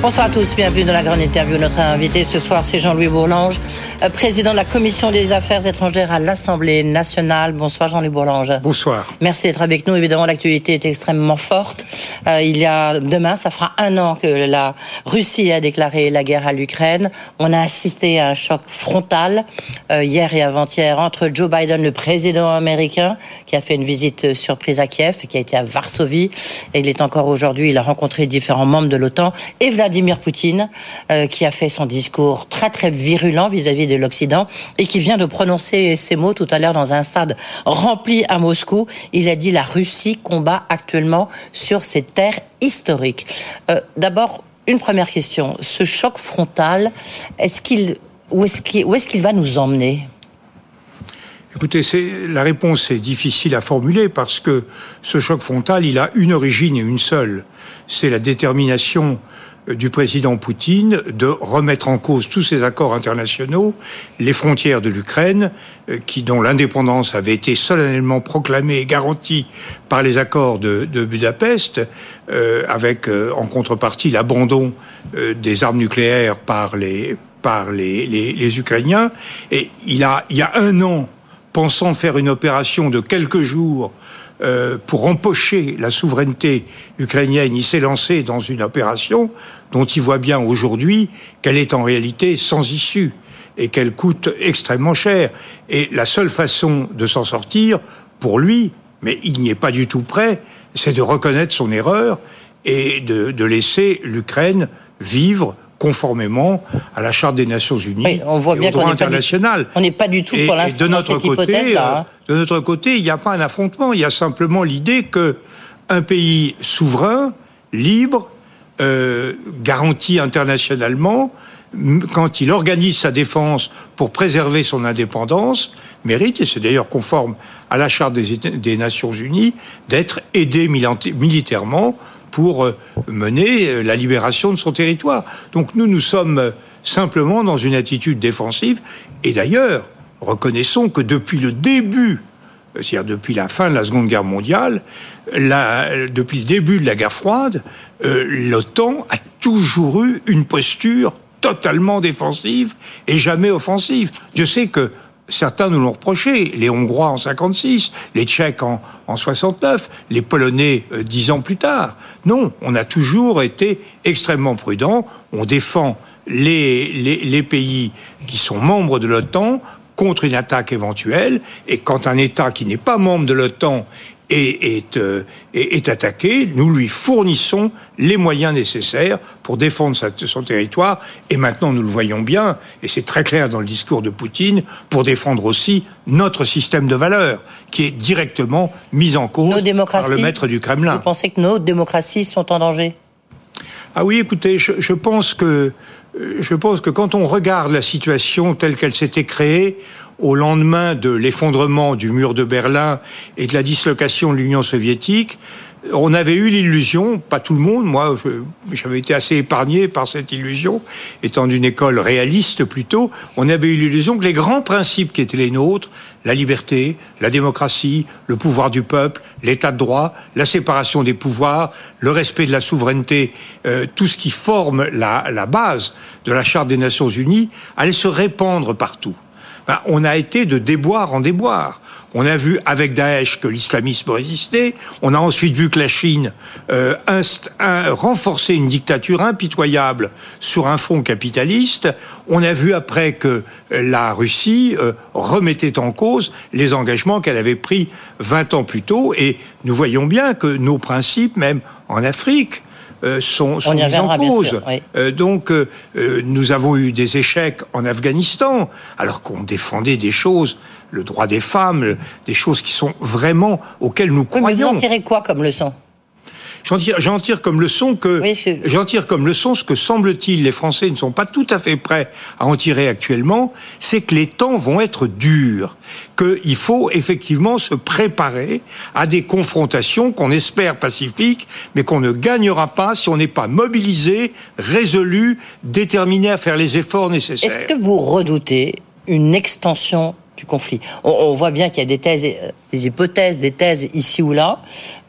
Bonsoir à tous, bienvenue dans la grande interview. Notre invité ce soir, c'est Jean-Louis Bourlange, euh, président de la Commission des Affaires étrangères à l'Assemblée nationale. Bonsoir Jean-Louis Bourlange. Bonsoir. Merci d'être avec nous. Évidemment, l'actualité est extrêmement forte. Euh, il y a demain, ça fera un an que la Russie a déclaré la guerre à l'Ukraine. On a assisté à un choc frontal euh, hier et avant-hier entre Joe Biden, le président américain, qui a fait une visite surprise à Kiev et qui a été à Varsovie. Et il est encore aujourd'hui, il a rencontré différents membres de l'OTAN et Vladimir Poutine, euh, qui a fait son discours très très virulent vis-à-vis de l'Occident et qui vient de prononcer ces mots tout à l'heure dans un stade rempli à Moscou. Il a dit la Russie combat actuellement sur ses terres historiques. Euh, D'abord, une première question. Ce choc frontal, où est-ce qu'il, va nous emmener? Écoutez, la réponse est difficile à formuler parce que ce choc frontal, il a une origine et une seule. C'est la détermination du président Poutine de remettre en cause tous ces accords internationaux, les frontières de l'Ukraine, euh, qui dont l'indépendance avait été solennellement proclamée et garantie par les accords de, Budapest, euh, avec euh, en contrepartie l'abandon euh, des armes nucléaires par les par les, les, les Ukrainiens. Et il a il y a un an, pensant faire une opération de quelques jours euh, pour empocher la souveraineté ukrainienne, il s'est lancé dans une opération dont il voit bien aujourd'hui qu'elle est en réalité sans issue et qu'elle coûte extrêmement cher. Et la seule façon de s'en sortir, pour lui, mais il n'y est pas du tout prêt, c'est de reconnaître son erreur et de, de laisser l'Ukraine vivre conformément à la Charte des Nations Unies Oui, on voit et bien au droit du- international. on n'est pas du tout Et- pour l'instant de dans notre cette côté, hypothèse-là, hein. euh, de notre côté, il n'y a pas un affrontement, il y a simplement l'idée que un pays souverain, libre, euh, garanti internationalement, quand il organise sa défense pour préserver son indépendance, mérite, et c'est d'ailleurs conforme à la Charte des, Nations Unies, d'être aidé militairement pour euh, mener euh, la libération de son territoire. Donc nous, nous sommes euh, simplement dans une attitude défensive, et d'ailleurs, reconnaissons que depuis le début c'est-à-dire depuis la fin de la Seconde Guerre mondiale, depuis le début de la guerre froide, l'OTAN a toujours eu une posture totalement défensive et jamais offensive. Je sais que certains nous l'ont reproché, les Hongrois en 56, les Tchèques en, en 69, les Polonais euh, dix ans plus tard. Non, on a toujours été extrêmement prudent, on défend les, les, les pays qui sont membres de l'OTAN contre une attaque éventuelle, et quand un État qui n'est pas membre de l'OTAN est, est, euh, est- est attaqué, nous lui fournissons les moyens nécessaires pour défendre sa- son territoire, et maintenant nous le voyons bien, et c'est très clair dans le discours de Poutine, pour défendre aussi notre système de valeurs, qui est directement mis en cause par le maître du Kremlin. Vous pensez que nos démocraties sont en danger? Ah oui, écoutez, je, je pense que je pense que quand on regarde la situation telle qu'elle s'était créée au lendemain de l'effondrement du mur de Berlin et de la dislocation de l'Union soviétique, on avait eu l'illusion, pas tout le monde, moi j'avais été assez épargné par cette illusion, étant d'une école réaliste plutôt, on avait eu l'illusion que les grands principes qui étaient les nôtres, la liberté, la démocratie, le pouvoir du peuple, l'état de droit, la séparation des pouvoirs, le respect de la souveraineté, euh, tout ce qui forme la base de la Charte des Nations Unies, allait se répandre partout. Ben, on a été de déboire en déboire. On a vu avec Daesh que l'islamisme résistait. On a ensuite vu que la Chine euh, renforçait une dictature impitoyable sur un front capitaliste. On a vu après que euh, la Russie euh, remettait en cause les engagements qu'elle avait pris 20 ans plus tôt. Et nous voyons bien que nos principes, même en Afrique, sont, sont mis en cause. sûr, oui. Euh, donc, euh, euh, nous avons eu des échecs en Afghanistan, alors qu'on défendait des choses, le droit des femmes, des choses qui sont vraiment auxquelles nous Oui, mais vous en croyons. tirez quoi comme leçon? J'en tire, j'en tire comme leçon que Oui, j'en tire comme leçon ce que semble-t-il les Français ne sont pas tout à fait prêts à en tirer actuellement, c'est que les temps vont être durs, qu'il faut effectivement se préparer à des confrontations qu'on espère pacifiques, mais qu'on ne gagnera pas si on n'est pas mobilisé, résolu, déterminé à faire les efforts nécessaires. Est-ce que vous redoutez une extension du conflit? On, voit bien qu'il y a des thèses, des hypothèses, des thèses ici ou là.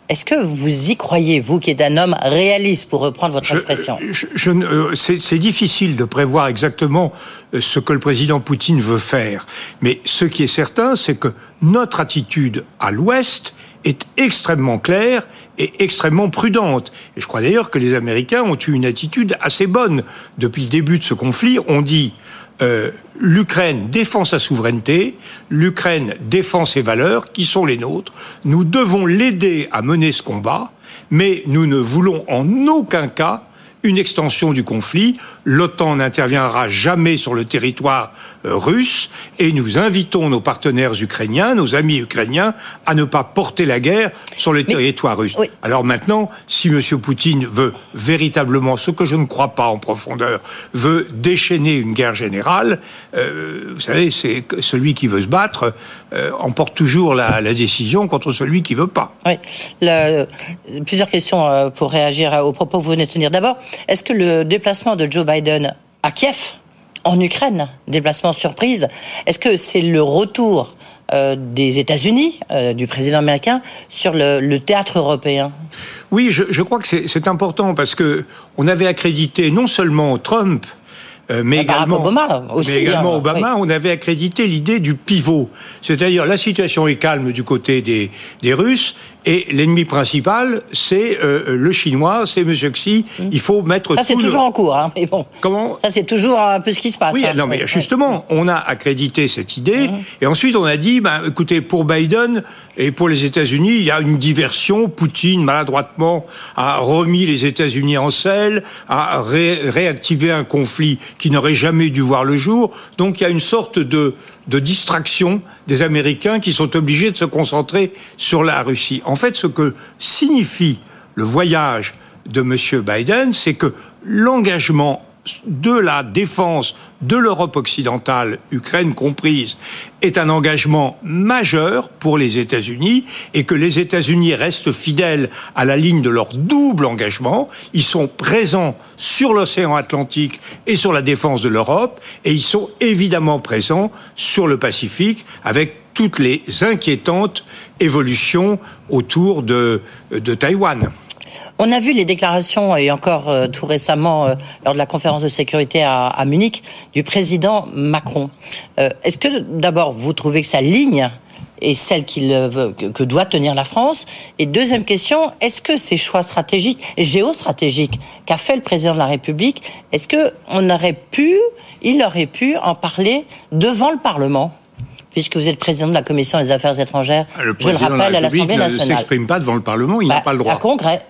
Est-ce que vous y croyez, vous qui êtes un homme réaliste, pour reprendre votre expression euh, C'est difficile de prévoir exactement euh, ce que le président Poutine veut faire. Mais ce qui est certain, c'est que notre attitude à l'Ouest est extrêmement claire et extrêmement prudente. Et je crois d'ailleurs que les Américains ont eu une attitude assez bonne. Depuis le début de ce conflit, on dit euh, l'Ukraine défend sa souveraineté, l'Ukraine défend ses valeurs, qui sont les nôtres. Nous devons l'aider à mener ce combat, mais nous ne voulons en aucun cas une extension du conflit. L'OTAN n'interviendra jamais sur le territoire euh, russe et nous invitons nos partenaires ukrainiens, nos amis ukrainiens, à ne pas porter la guerre sur le territoire russe. Alors maintenant, si M. Poutine veut véritablement, ce que je ne crois pas en profondeur, veut déchaîner une guerre générale, euh, vous savez, c'est celui qui veut se battre euh, emporte toujours la, décision contre celui qui veut pas. Oui. plusieurs questions pour réagir aux propos que vous venez de tenir. D'abord, est-ce que le déplacement de Joe Biden à Kiev, en Ukraine, déplacement surprise, est-ce que c'est le retour euh, des États-Unis, euh, du président américain, sur le, théâtre européen? Oui, je, je crois que c'est important parce que on avait accrédité non seulement Trump, euh, mais, également, Obama aussi, mais également hein. Obama, on avait accrédité l'idée du pivot. C'est-à-dire la situation est calme du côté des, des Russes et l'ennemi principal, c'est euh, le chinois, c'est Monsieur Xi. Mm. Il faut mettre ça, c'est toujours en cours, hein, mais bon. Comment Ça, c'est toujours un peu ce qui se passe. Oui, hein. non, mais justement, on a accrédité cette idée, mm. et ensuite on a dit, ben, écoutez, pour Biden et pour les États-Unis, il y a une diversion. Poutine, maladroitement, a remis les États-Unis en selle, a réactivé un conflit qui n'aurait jamais dû voir le jour. Donc, il y a une sorte de de distraction des Américains qui sont obligés de se concentrer sur la Russie. En fait, ce que signifie le voyage de M. Biden, c'est que l'engagement de la défense de l'Europe occidentale, Ukraine comprise, est un engagement majeur pour les États-Unis et que les États-Unis restent fidèles à la ligne de leur double engagement. Ils sont présents sur l'océan Atlantique et sur la défense de l'Europe et ils sont évidemment présents sur le Pacifique avec toutes les inquiétantes évolutions autour de, Taïwan. On a vu les déclarations, et encore euh, tout récemment, euh, lors de la conférence de sécurité à, Munich, du président Macron. Euh, est-ce que d'abord, vous trouvez que sa ligne est celle qu'il que, doit tenir la France? Et deuxième question, est-ce que ces choix stratégiques et géostratégiques qu'a fait le président de la République, est-ce que on aurait pu, il aurait pu en parler devant le Parlement? Puisque vous êtes président de la commission des affaires étrangères, je le rappelle, à l'Assemblée nationale. Il ne s'exprime pas devant le Parlement, il n'a bah, pas le droit. Un congrès.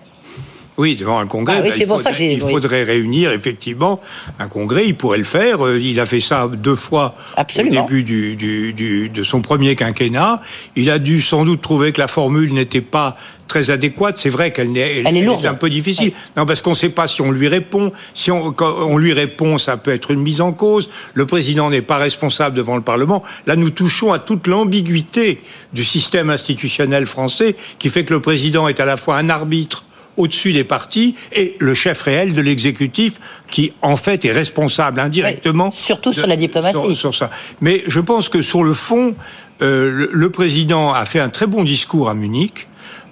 Oui, devant un congrès. Ah il, faudrait, il faudrait, réunir effectivement un congrès. Il pourrait le faire. Euh, il a fait ça deux fois au début du, de son premier quinquennat. Il a dû sans doute trouver que la formule n'était pas très adéquate. C'est vrai qu'elle est, est, un peu difficile. Non, parce qu'on ne sait pas si on lui répond. Si on lui répond, ça peut être une mise en cause. Le président n'est pas responsable devant le Parlement. Là, nous touchons à toute l'ambiguïté du système institutionnel français qui fait que le président est à la fois un arbitre au-dessus des partis et le chef réel de l'exécutif qui, en fait, est responsable indirectement. surtout sur la diplomatie. Sur, ça. Mais je pense que sur le fond, euh, le, président a fait un très bon discours à Munich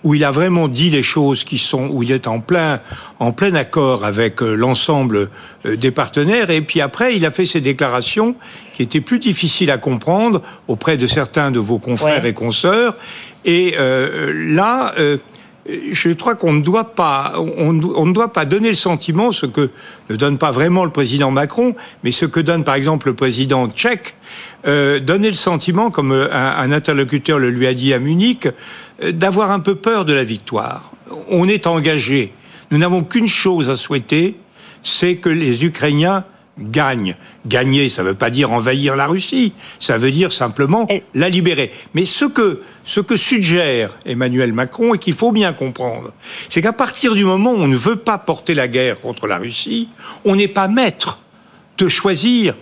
où il a vraiment dit les choses qui sont, où il est en plein, en plein accord avec euh, l'ensemble euh, des partenaires. Et puis après, il a fait ses déclarations qui étaient plus difficiles à comprendre auprès de certains de vos confrères et consoeurs. Et là, je crois qu'on ne doit pas, on, ne doit pas donner le sentiment, ce que ne donne pas vraiment le président Macron, mais ce que donne par exemple le président tchèque, euh, donner le sentiment, comme euh, un, interlocuteur le lui a dit à Munich, euh, d'avoir un peu peur de la victoire. On est engagé. Nous n'avons qu'une chose à souhaiter, c'est que les Ukrainiens gagne. Gagner, ça ne veut pas dire envahir la Russie, ça veut dire simplement la libérer. Mais ce que, ce que suggère Emmanuel Macron et qu'il faut bien comprendre, c'est qu'à partir du moment où on ne veut pas porter la guerre contre la Russie, on n'est pas maître de choisir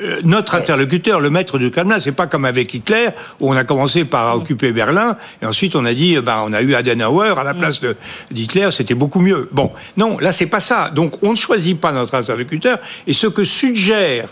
euh, notre interlocuteur, le maître du Kremlin, c'est pas comme avec Hitler où on a commencé par occuper Berlin et ensuite on a dit, bah, on a eu Adenauer à la place d'Hitler, c'était beaucoup mieux. Bon, non, là c'est pas ça. Donc on ne choisit pas notre interlocuteur et ce que suggère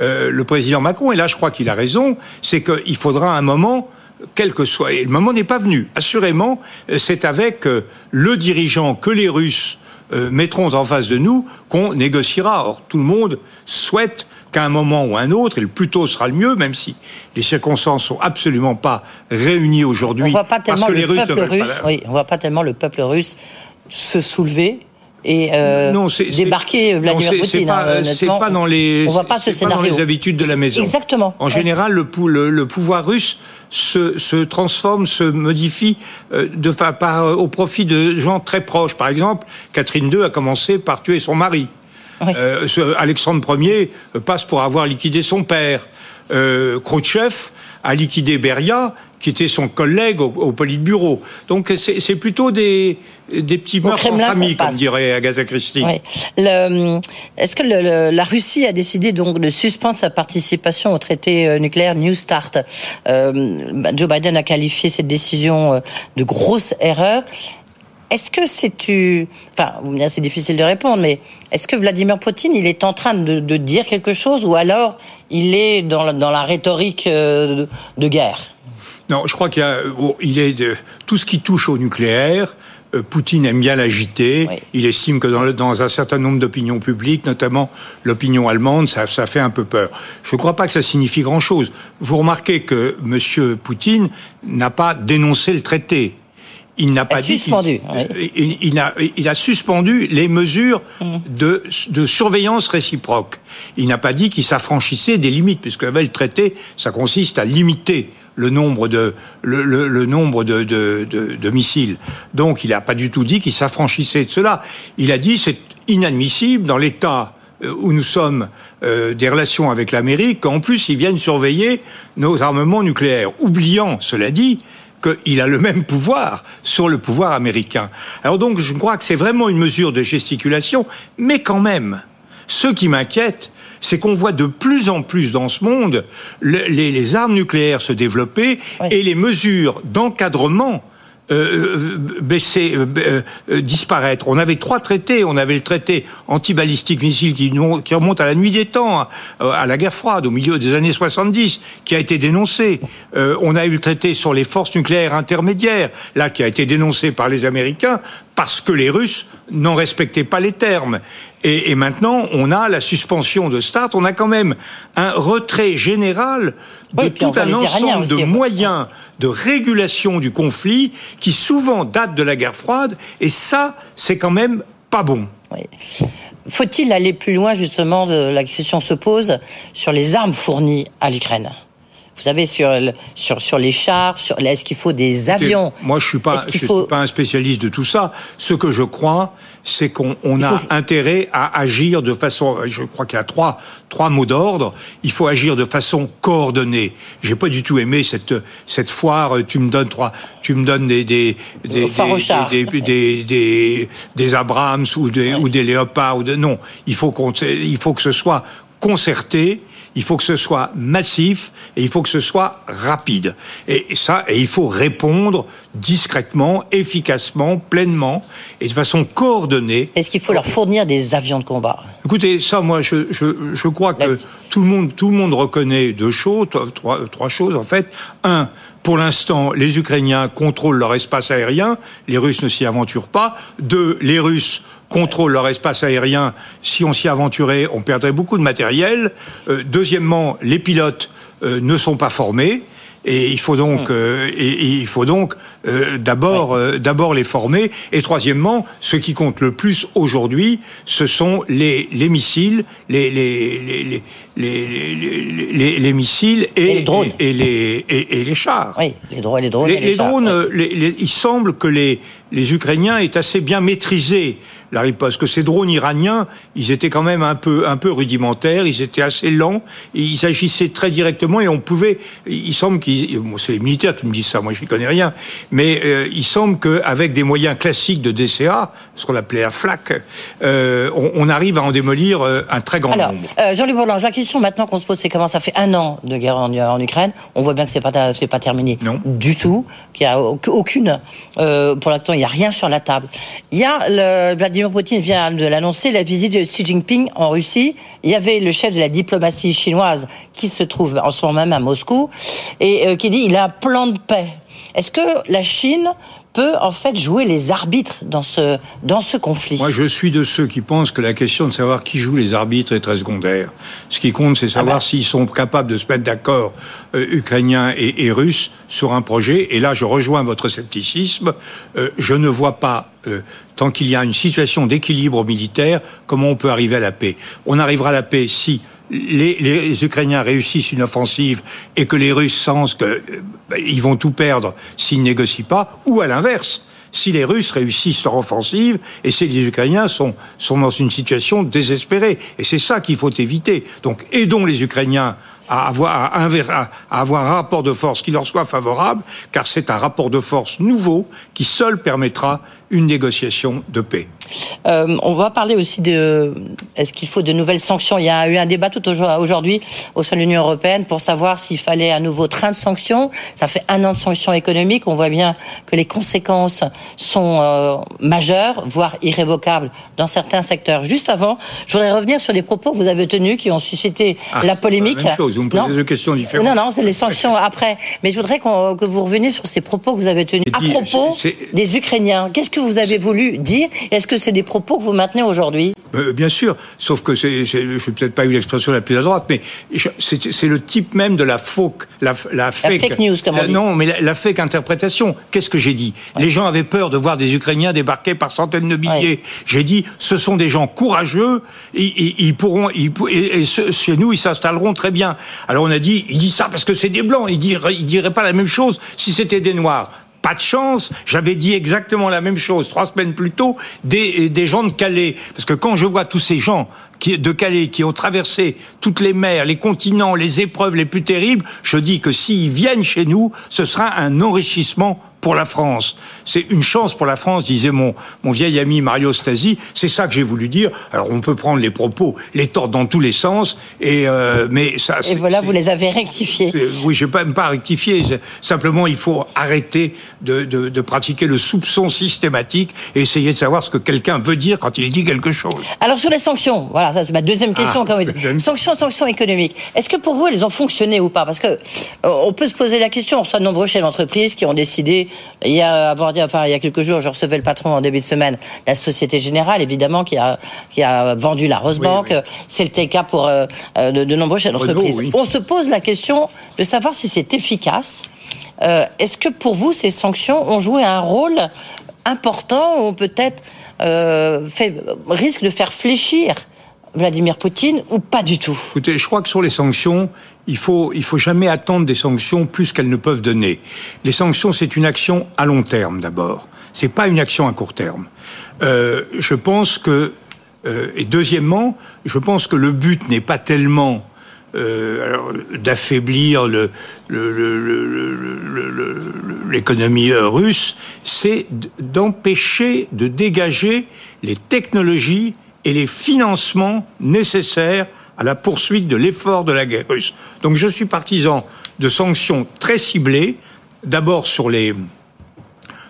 euh, le président Macron, et là je crois qu'il a raison, c'est qu'il faudra un moment quel que soit. Et le moment n'est pas venu. Assurément, euh, c'est avec euh, le dirigeant que les Russes mettront en face de nous qu'on négociera. Or, tout le monde souhaite qu'à un moment ou un autre, et le plus tôt sera le mieux, même si les circonstances sont absolument pas réunies aujourd'hui. On voit pas tellement le peuple russe. Oui, on voit pas tellement le peuple russe se soulever et euh, non, débarquer Vladimir Poutine. C'est pas, pas, dans les, on voit pas ce scénario. Pas dans les habitudes de la maison. Exactement. En général, le, le, pouvoir russe se, se, transforme, se modifie euh, de, par, au profit de gens très proches. Par exemple, Catherine II a commencé par tuer son mari. Euh, Alexandre Ier passe pour avoir liquidé son père. Euh, Khrouchtchev a liquidé Beria, qui était son collègue au, au Politburo. Donc c'est plutôt des, des petits meurtres entre amis, comme dirait Agatha Christie. Est-ce que le, la Russie a décidé donc de suspendre sa participation au traité euh, nucléaire New Start? Euh, bah, Joe Biden a qualifié cette décision euh, de grosse erreur. Est-ce que c'est tu, enfin, c'est difficile de répondre, mais est-ce que Vladimir Poutine, il est en train de, de dire quelque chose, ou alors il est dans la, dans la rhétorique de, de guerre? Non, je crois qu'il il est de tout ce qui touche au nucléaire. Euh, Poutine aime bien l'agiter. Il estime que dans, dans, un certain nombre d'opinions publiques, notamment l'opinion allemande, ça, ça, fait un peu peur. Je ne crois pas que ça signifie grand-chose. Vous remarquez que M. Poutine n'a pas dénoncé le traité. Il n'a pas dit. Suspendu. Il, il, a, il, a, suspendu les mesures mmh. de, de, surveillance réciproque. Il n'a pas dit qu'il s'affranchissait des limites, puisque le traité, ça consiste à limiter le nombre de, le, nombre de, de, missiles. Donc il n'a pas du tout dit qu'il s'affranchissait de cela. Il a dit c'est inadmissible dans l'état euh, où nous sommes euh, des relations avec l'Amérique, qu'en plus ils viennent surveiller nos armements nucléaires, oubliant, cela dit, qu'il a le même pouvoir sur le pouvoir américain. Alors donc je crois que c'est vraiment une mesure de gesticulation, mais quand même, ce qui m'inquiète, c'est qu'on voit de plus en plus dans ce monde les, armes nucléaires se développer et les mesures d'encadrement euh, euh, euh, disparaître. On avait trois traités. On avait le traité anti-balistique missile qui, qui, remonte à la nuit des temps, à, la guerre froide, au milieu des années 70, qui a été dénoncé. on a eu le traité sur les forces nucléaires intermédiaires, là, qui a été dénoncé par les Américains parce que les Russes n'en respectaient pas les termes. Et, et, maintenant, on a la suspension de start. On a quand même un retrait général de tout un ensemble de moyens de régulation du conflit qui souvent datent de la guerre froide. Et ça, c'est quand même pas bon. Oui. Faut-il aller plus loin, justement, de, la question se pose sur les armes fournies à l'Ukraine? Vous savez, sur, sur, sur les chars, sur, est-ce qu'il faut des avions Moi, je ne suis, pas, je suis pas un spécialiste de tout ça. Ce que je crois, c'est qu'on on a intérêt à agir de façon. Je crois qu'il y a trois, trois mots d'ordre. Il faut agir de façon coordonnée. J'ai pas du tout aimé cette, cette foire. Tu me donnes trois. Tu me donnes des des des des, des, des, des, Abrams ou des, ou des léopards ou de non. Il faut qu'on il faut que ce soit concerté il faut que ce soit massif et il faut que ce soit rapide. Et ça, et il faut répondre discrètement, efficacement, pleinement et de façon coordonnée. Est-ce qu'il faut leur fournir des avions de combat? Écoutez, ça, moi, je, je, je crois que tout le monde, tout le monde reconnaît deux choses, trois, trois choses en fait. Un, pour l'instant, les Ukrainiens contrôlent leur espace aérien, les Russes ne s'y aventurent pas. Deux, les Russes contrôlent leur espace aérien. Si on s'y aventurait, on perdrait beaucoup de matériel. Euh, deuxièmement, les pilotes euh, ne sont pas formés. Et il faut donc, hmm. euh, et, il faut donc euh, d'abord, euh, d'abord les former. Et troisièmement, ce qui compte le plus aujourd'hui, ce sont les, les missiles, les les, les, les, les, les missiles et, les drones et, les et, les chars. Oui, les drones, les drones. Les, drones, il semble que les les Ukrainiens aient assez bien maîtrisé la riposte. Que ces drones iraniens, ils étaient quand même un peu, un peu rudimentaires, ils étaient assez lents, et ils agissaient très directement et on pouvait. Il semble qu'ils, c'est les militaires qui me disent ça, moi je n'y connais rien, mais euh, il semble qu'avec des moyens classiques de DCA, ce qu'on appelait la FLAC, euh, on, arrive à en démolir euh, un très grand Alors, nombre. Jean-Luc Bourlange, la question maintenant qu'on se pose, c'est comment ça fait un an de guerre en, Ukraine. On voit bien que c'est pas, c'est pas terminé non. du tout, qu'il n'y a aucune, pour l'instant, n'y a rien sur la table. Il y a, Vladimir Poutine vient de l'annoncer, la visite de Xi Jinping en Russie. Il y avait le chef de la diplomatie chinoise qui se trouve en ce moment même à Moscou et euh, qui dit il a un plan de paix. Est-ce que la Chine peut en fait jouer les arbitres dans ce, dans ce conflit Moi, je suis de ceux qui pensent que la question de savoir qui joue les arbitres est très secondaire. Ce qui compte, c'est savoir ah bah. s'ils sont capables de se mettre d'accord, euh, ukrainiens et, russes, sur un projet. Et là, je rejoins votre scepticisme. Euh, je ne vois pas, euh, tant qu'il y a une situation d'équilibre militaire, comment on peut arriver à la paix. On arrivera à la paix si les, Ukrainiens réussissent une offensive et que les Russes sentent qu'ils euh, vont tout perdre s'ils négocient pas, ou à l'inverse, si les Russes réussissent leur offensive et si les Ukrainiens sont, sont dans une situation désespérée. Et c'est ça qu'il faut éviter. Donc aidons les Ukrainiens à avoir, à, avoir un rapport de force qui leur soit favorable, car c'est un rapport de force nouveau qui seul permettra une négociation de paix. Euh, on va parler aussi de est-ce qu'il faut de nouvelles sanctions? Il y a eu un débat tout aujourd'hui au sein de l'Union européenne pour savoir s'il fallait un nouveau train de sanctions. Ça fait un an de sanctions économiques. On voit bien que les conséquences sont euh, majeures, voire irrévocables dans certains secteurs. Juste avant, je voudrais revenir sur les propos que vous avez tenus qui ont suscité ah, la polémique non. deux questions différentes. Non, non, c'est les sanctions après. Mais je voudrais que vous reveniez sur ces propos que vous avez tenus. à propos des Ukrainiens, qu'est-ce que vous avez voulu dire Est-ce que c'est des propos que vous maintenez aujourd'hui? Euh, Bien sûr, sauf que c'est, je n'ai peut-être pas eu l'expression la plus à droite, mais c'est le type même de la fake, la, fake, news, comme on dit. Non, mais la, fake interprétation. Qu'est-ce que j'ai dit? Les gens avaient peur de voir des Ukrainiens débarquer par centaines de milliers. J'ai dit, ce sont des gens courageux, ils, ils, pourront, ils, et, chez nous, ils s'installeront très bien. Alors on a dit, il dit ça parce que c'est des blancs. Il dirait, dirait pas la même chose si c'était des noirs. Pas de chance, j'avais dit exactement la même chose trois semaines plus tôt des gens de Calais. Parce que quand je vois tous ces gens qui, de Calais qui ont traversé toutes les mers, les continents, les épreuves les plus terribles, je dis que s'ils viennent chez nous, ce sera un enrichissement pour la France. C'est une chance pour la France, disait mon, mon vieil ami Mario Stasi. C'est ça que j'ai voulu dire. Alors on peut prendre les propos, les tordre dans tous les sens, et euh, mais ça. Et voilà, vous les avez rectifiés. Oui, je ne vais pas rectifier. Simplement, il faut arrêter de, de, de, pratiquer le soupçon systématique et essayer de savoir ce que quelqu'un veut dire quand il dit quelque chose. Alors sur les sanctions, voilà, ça c'est ma deuxième question. Ah, quand sanctions, sanctions économiques. Est-ce que pour vous, elles ont fonctionné ou pas? Parce que euh, on peut se poser la question. On reçoit de nombreux chefs d'entreprise qui ont décidé il y a, enfin, il y a quelques jours, je recevais le patron en début de semaine, la Société Générale, évidemment, qui a, qui a vendu la Rosebank. C'est le cas pour euh, euh, de, nombreux chefs d'entreprise. On se pose la question de savoir si c'est efficace. Euh, est-ce que pour vous, ces sanctions ont joué un rôle important ou peut-être euh, risque de faire fléchir Vladimir Poutine ou pas du tout? Écoutez, je crois que sur les sanctions, il faut, il faut jamais attendre des sanctions plus qu'elles ne peuvent donner. Les sanctions, c'est une action à long terme d'abord. C'est pas une action à court terme. Euh, je pense que, euh, et deuxièmement, je pense que le but n'est pas tellement euh, d'affaiblir l'économie russe, c'est d'empêcher de dégager les technologies et les financements nécessaires à la poursuite de l'effort de la guerre russe. Donc je suis partisan de sanctions très ciblées, d'abord sur les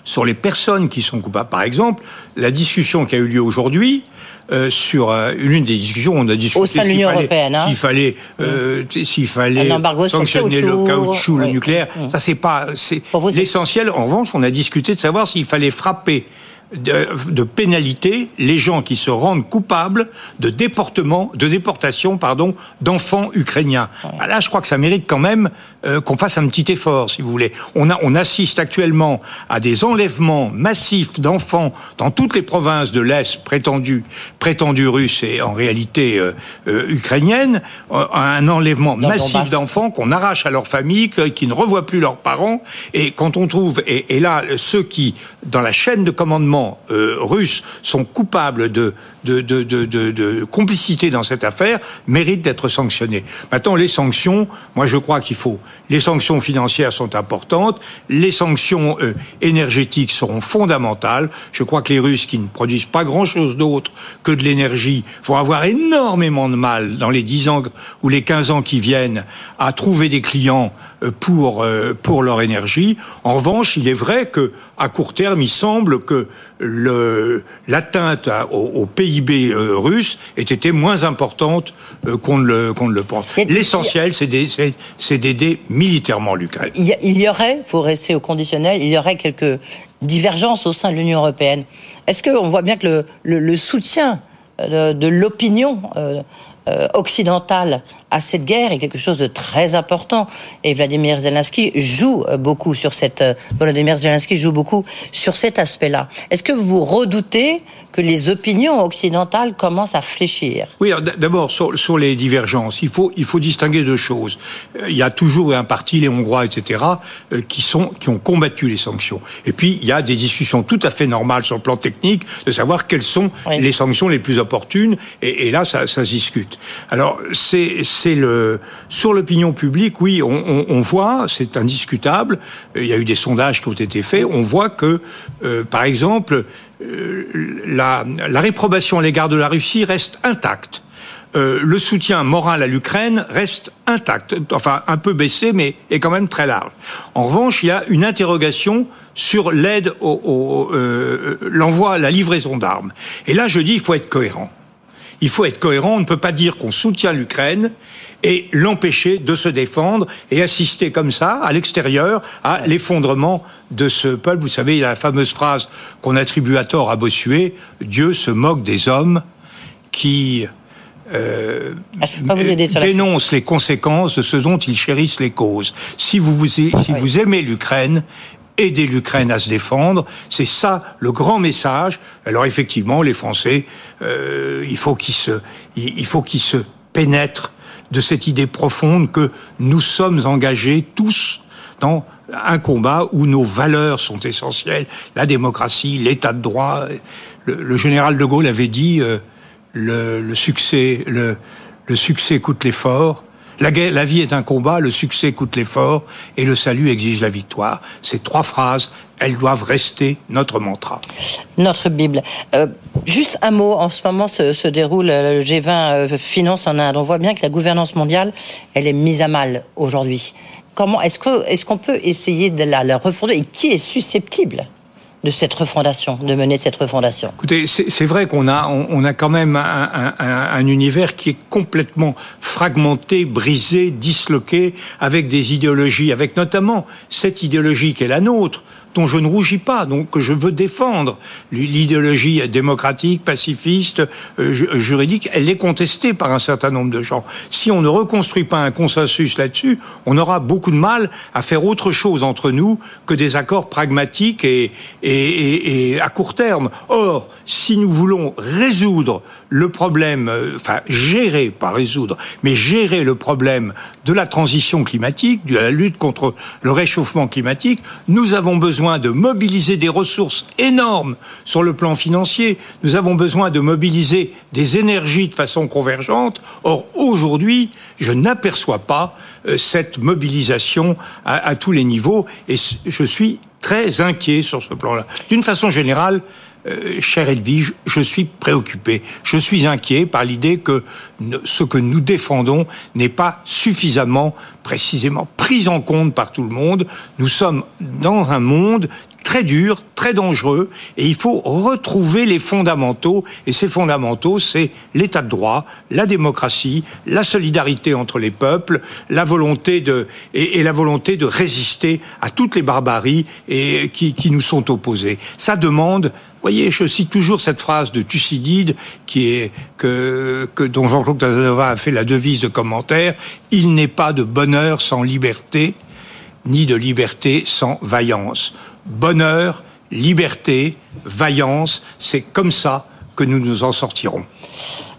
sur les personnes qui sont coupables. Par exemple, la discussion qui a eu lieu aujourd'hui euh, sur euh, une des discussions, on a discuté au sein de l'Union européenne, hein. s'il fallait, euh, s'il fallait sanctionner le caoutchouc, le nucléaire. Ça c'est pas, c'est l'essentiel. En revanche, on a discuté de savoir s'il fallait frapper de, de, pénalité les gens qui se rendent coupables de déportement, de déportation, pardon, d'enfants ukrainiens. Ah, là, je crois que ça mérite quand même euh, qu'on fasse un petit effort, si vous voulez. On, a, on assiste actuellement à des enlèvements massifs d'enfants dans toutes les provinces de l'Est prétendues prétendu russes et en réalité euh, euh, ukrainiennes, un enlèvement massif d'enfants qu'on arrache à leur famille, qui ne revoient plus leurs parents. Et quand on trouve, et, et là, ceux qui, dans la chaîne de commandement, gouvernements euh, russes sont coupables de complicité dans cette affaire méritent d'être sanctionnés. Maintenant, les sanctions, moi je crois qu'il faut. Les sanctions financières sont importantes, les sanctions euh, énergétiques seront fondamentales. Je crois que les Russes, qui ne produisent pas grand-chose d'autre que de l'énergie, vont avoir énormément de mal dans les 10 ans ou les 15 ans qui viennent à trouver des clients pour, euh, pour leur énergie. En revanche, il est vrai que à court terme, il semble que l'atteinte au, au, PIB euh, russe ait été moins importante qu'on ne, le, qu'on ne le pense. L'essentiel, c'est d'aider militairement l'Ukraine. Il, il y aurait, faut rester au conditionnel, il y aurait quelques divergences au sein de l'Union européenne. Est-ce qu'on voit bien que le, le, le soutien de, de l'opinion euh, occidentale à cette guerre est quelque chose de très important. Et Vladimir Zelensky joue euh, beaucoup sur cette euh, Volodymyr Zelensky joue beaucoup sur cet aspect-là. Est-ce que vous redoutez que les opinions occidentales commencent à fléchir? Oui, d'abord sur, sur, les divergences, il faut il faut distinguer deux choses. Il y a toujours un parti, les Hongrois, etc., qui sont qui ont combattu les sanctions. Et puis il y a des discussions tout à fait normales sur le plan technique de savoir quelles sont les sanctions les plus opportunes. Et, et là, ça, ça se discute. Alors, c'est le sur l'opinion publique, oui, on, voit, c'est indiscutable. Il y a eu des sondages qui ont été faits. On voit que, euh, par exemple, euh, la, réprobation à l'égard de la Russie reste intacte. Euh, le soutien moral à l'Ukraine reste intact, enfin un peu baissé, mais est quand même très large. En revanche, il y a une interrogation sur l'aide au, l'envoi, la livraison d'armes. Et là, je dis, il faut être cohérent il faut être cohérent. On ne peut pas dire qu'on soutient l'Ukraine et l'empêcher de se défendre et assister comme ça, à l'extérieur, à l'effondrement de ce peuple. Vous savez, il y a la fameuse phrase qu'on attribue à tort à Bossuet, Dieu se moque des hommes qui euh, ah, dénoncent les conséquences de ce dont ils chérissent les causes. Si vous, vous, si vous aimez l'Ukraine, aider l'Ukraine à se défendre. C'est ça le grand message. Alors effectivement, les Français, euh, il faut qu'ils se, il faut qu'ils se pénètrent de cette idée profonde que nous sommes engagés tous dans un combat où nos valeurs sont essentielles, la démocratie, l'état de droit. Le, général de Gaulle avait dit euh, le, succès, le succès coûte l'effort, la, la vie est un combat, le succès coûte l'effort et le salut exige la victoire. Ces trois phrases, elles doivent rester notre mantra. Notre Bible. Euh, juste un mot, en ce moment se, déroule euh, le G20 euh, Finance en Inde. On voit bien que la gouvernance mondiale, elle est mise à mal aujourd'hui. Comment est-ce qu'on est qu'on peut essayer de la, la refonder? Et qui est susceptible de cette refondation, de mener cette refondation. Écoutez, c'est vrai qu'on a, on, a quand même un, un, un, univers qui est complètement fragmenté, brisé, disloqué, avec des idéologies, avec notamment cette idéologie qui est la nôtre, dont je ne rougis pas, donc que je veux défendre. L'idéologie démocratique, pacifiste, euh, juridique, elle est contestée par un certain nombre de gens. Si on ne reconstruit pas un consensus là-dessus, on aura beaucoup de mal à faire autre chose entre nous que des accords pragmatiques et, et, et, à court terme. Or, si nous voulons résoudre le problème, euh, enfin gérer, pas résoudre, mais gérer le problème de la transition climatique, de la lutte contre le réchauffement climatique, nous avons besoin de mobiliser des ressources énormes sur le plan financier. Nous avons besoin de mobiliser des énergies de façon convergente. Or, aujourd'hui, je n'aperçois pas euh, cette mobilisation à, à tous les niveaux et je suis très inquiet sur ce plan-là. D'une façon générale, euh, cher Edwige, je suis préoccupé. Je suis inquiet par l'idée que ce que nous défendons n'est pas suffisamment précisément pris en compte par tout le monde. Nous sommes dans un monde très dur, très dangereux, et il faut retrouver les fondamentaux. Et ces fondamentaux, c'est l'état de droit, la démocratie, la solidarité entre les peuples, la volonté de et, la volonté de résister à toutes les barbaries et qui, qui nous sont opposées. Ça demande voyez, je cite toujours cette phrase de Thucydide qui est que, que dont Jean-Claude Casanova a fait la devise de commentaire. Il n'est pas de bonheur sans liberté, ni de liberté sans vaillance bonheur, liberté, vaillance, c'est comme ça que nous nous en sortirons.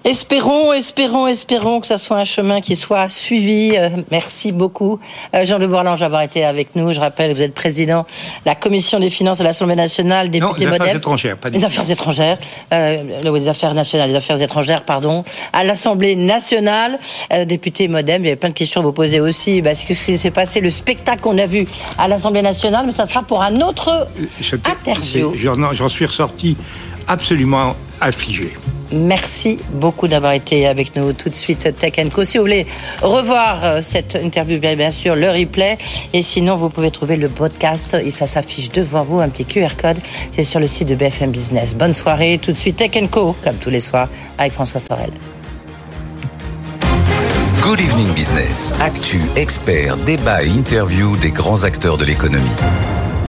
Espérons, espérons, espérons que ça soit un chemin qui soit suivi. Euh, merci beaucoup, euh, Jean de Bourlange, d'avoir été avec nous. Je rappelle, vous êtes président de la commission des finances de l'Assemblée nationale, député non, les affaires étrangères, pas les affaires étrangères, euh, les affaires nationales, les affaires étrangères, pardon, à l'Assemblée nationale, euh, député modem. Il y avait plein de questions à vous poser aussi. Parce que s'est passé le spectacle qu'on a vu à l'Assemblée nationale, mais ça sera pour un autre interview. J'en suis ressorti absolument affligé. Merci beaucoup d'avoir été avec nous tout de suite Tech Co. Si vous voulez revoir euh, cette interview, bien sûr, le replay. Et sinon, vous pouvez trouver le podcast et ça s'affiche devant vous, un petit QR code. C'est sur le site de BFM Business. Bonne soirée. Tout de suite Tech Co, comme tous les soirs, avec François Sorel. Good Evening Business. Actu, experts, débat et interview des grands acteurs de l'économie.